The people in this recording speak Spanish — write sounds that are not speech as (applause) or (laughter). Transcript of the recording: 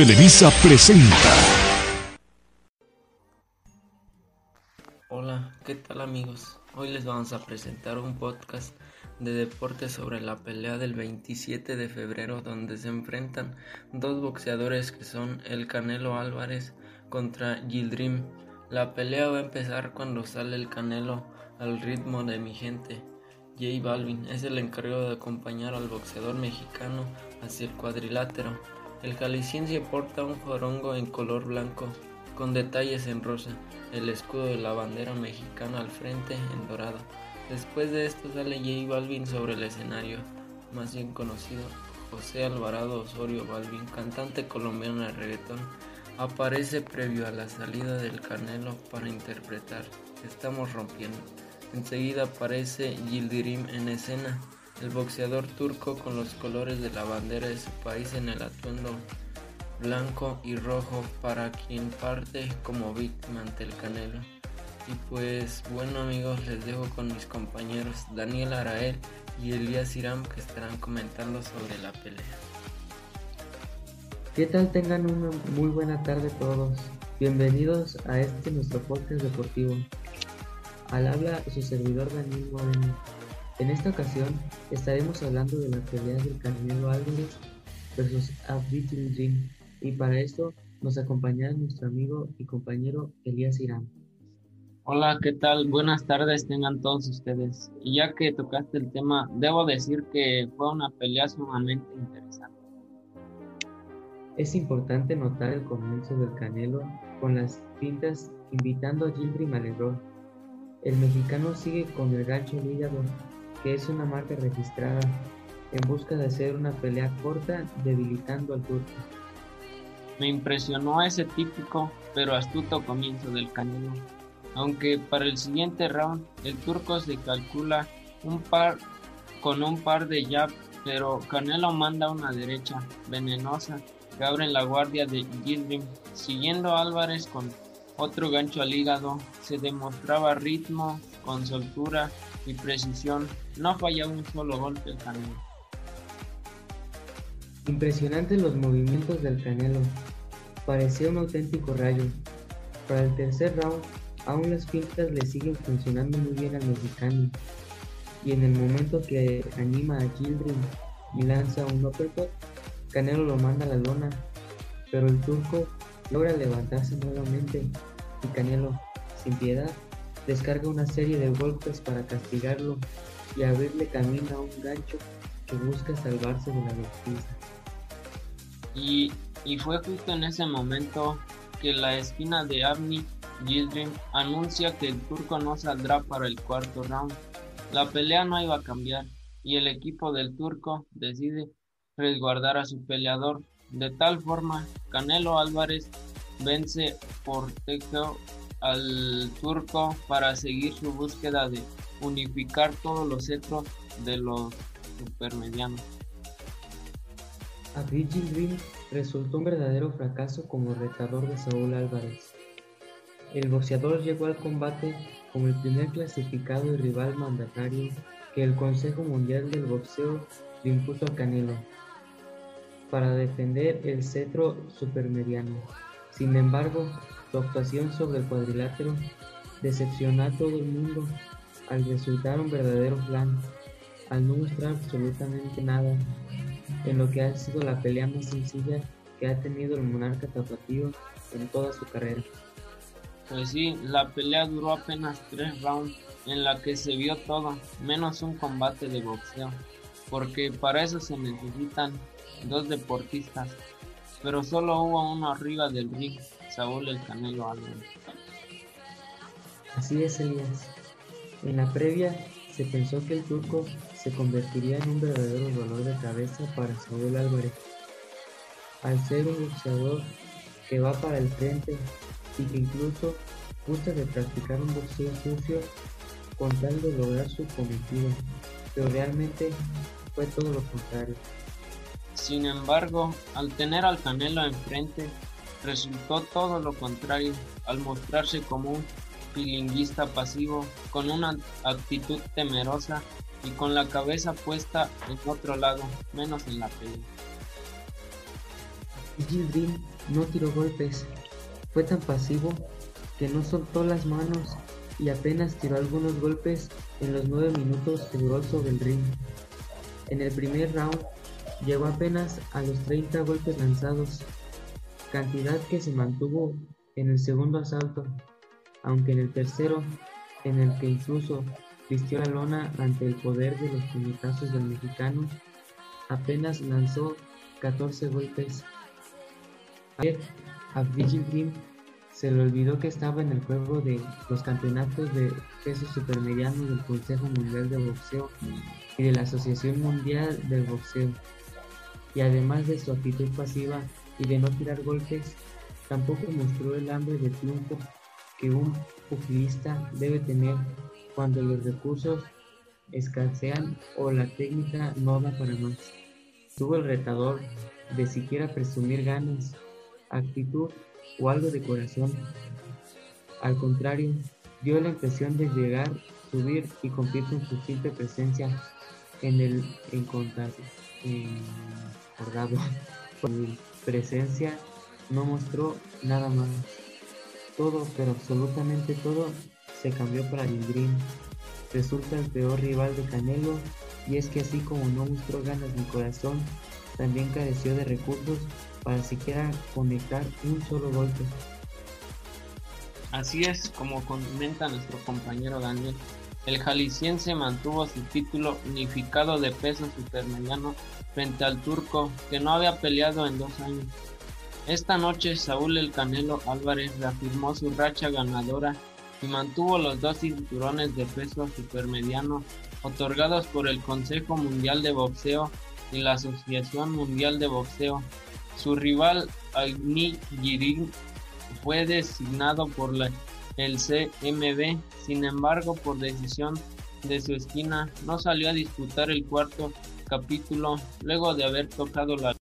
Televisa presenta. Hola, ¿qué tal amigos? Hoy les vamos a presentar un podcast de deportes sobre la pelea del 27 de febrero donde se enfrentan dos boxeadores que son el Canelo Álvarez contra Gildrim. La pelea va a empezar cuando sale el Canelo al ritmo de mi gente. J Balvin es el encargado de acompañar al boxeador mexicano hacia el cuadrilátero. El jalisciense porta un jorongo en color blanco con detalles en rosa, el escudo de la bandera mexicana al frente en dorado. Después de esto sale J Balvin sobre el escenario, más bien conocido José Alvarado Osorio Balvin, cantante colombiano de reggaetón, aparece previo a la salida del Canelo para interpretar Estamos rompiendo. Enseguida aparece Yildirim en escena, el boxeador turco con los colores de la bandera de su país en el atuendo blanco y rojo para quien parte como víctima ante el Canelo. Y pues bueno amigos, les dejo con mis compañeros Daniel Arael y Elías Iram que estarán comentando sobre la pelea. ¿Qué tal? Tengan una muy buena tarde todos. Bienvenidos a este nuestro podcast deportivo. Al habla su servidor Daniel Moreno. En esta ocasión estaremos hablando de la pelea del Canelo Álvarez versus Abdul Dream y para esto nos acompaña nuestro amigo y compañero Elías Irán. Hola, ¿qué tal? Buenas tardes tengan todos ustedes. Y ya que tocaste el tema, debo decir que fue una pelea sumamente interesante. Es importante notar el comienzo del Canelo con las pintas invitando a Gildrim al error. El mexicano sigue con el gancho al hígado, que es una marca registrada, en busca de hacer una pelea corta debilitando al turco. Me impresionó ese típico pero astuto comienzo del Canelo, aunque para el siguiente round el turco se calcula un par con un par de jab, pero Canelo manda una derecha venenosa que abre la guardia de Gildrim, siguiendo Álvarez con otro gancho al hígado, se demostraba ritmo, con soltura y precisión, no fallaba un solo golpe el Canelo. Impresionantes los movimientos del Canelo, parecía un auténtico rayo. Para el tercer round, aún las pintas le siguen funcionando muy bien al mexicano, y en el momento que anima a Gildrim y lanza un uppercut, Canelo lo manda a la lona, pero el turco logra levantarse nuevamente y Canelo, sin piedad, descarga una serie de golpes para castigarlo y abrirle camino a un gancho que busca salvarse de la golpiza. Y, y, fue justo en ese momento que la esquina de Abni Gildrim anuncia que el turco no saldrá para el cuarto round. La pelea no iba a cambiar y el equipo del turco decide resguardar a su peleador. De tal forma, Canelo Álvarez vence por TKO al turco para seguir su búsqueda de unificar todos los cetros de los supermedianos. Abidji Green resultó un verdadero fracaso como retador de Saúl Álvarez. El boxeador llegó al combate como el primer clasificado y rival mandatario que el Consejo Mundial del Boxeo le impuso a Canelo para defender el cetro supermediano. Sin embargo, su actuación sobre el cuadrilátero decepcionó a todo el mundo al resultar un verdadero plan, al no mostrar absolutamente nada en lo que ha sido la pelea más sencilla que ha tenido el monarca tapatío en toda su carrera. Pues sí, la pelea duró apenas tres rounds en la que se vio todo, menos un combate de boxeo, porque para eso se necesitan dos deportistas, pero solo hubo uno arriba del ring, Saúl el Canelo Álvarez. Así es, Elías. En la previa se pensó que el turco se convertiría en un verdadero dolor de cabeza para Saúl Álvarez, al ser un boxeador que va para el frente y que incluso gusta de practicar un boxeo sucio con tal de lograr su cometido, pero realmente fue todo lo contrario. Sin embargo, al tener al Canelo enfrente, resultó todo lo contrario, al mostrarse como un pilinguista pasivo, con una actitud temerosa y con la cabeza puesta en otro lado, menos en la pelea. Dream no tiró golpes, fue tan pasivo que no soltó las manos y apenas tiró algunos golpes en los nueve minutos que duró sobre el ring. En el primer round llegó apenas a los 30 golpes lanzados, cantidad que se mantuvo en el segundo asalto, aunque en el tercero, en el que incluso vistió la lona ante el poder de los puñetazos del mexicano, apenas lanzó 14 golpes. A Vigil Dream se le olvidó que estaba en el juego de los campeonatos de peso supermediano del Consejo Mundial de Boxeo y de la Asociación Mundial del Boxeo. Y además de su actitud pasiva y de no tirar golpes, tampoco mostró el hambre de triunfo que un pugilista debe tener cuando los recursos escasean o la técnica no da para más. Tuvo el retador de siquiera presumir ganas, actitud o algo de corazón. Al contrario, dio la impresión de llegar, subir y cumplir con su simple presencia en el encontrado. (laughs) Con presencia no mostró nada más. Todo, pero absolutamente todo, se cambió para Dream. Resulta el peor rival de Canelo y es que así como no mostró ganas ni corazón, también careció de recursos para siquiera conectar un solo golpe. Así es como comenta nuestro compañero Daniel, el jalisciense mantuvo su título unificado de peso supermediano frente al turco que no había peleado en dos años. Esta noche Saúl El Canelo Álvarez reafirmó su racha ganadora y mantuvo los dos cinturones de peso supermediano otorgados por el Consejo Mundial de Boxeo y la Asociación Mundial de Boxeo. Su rival Agni Girin fue designado por la, el CMB, sin embargo, por decisión de su esquina, no salió a disputar el cuarto capítulo luego de haber tocado la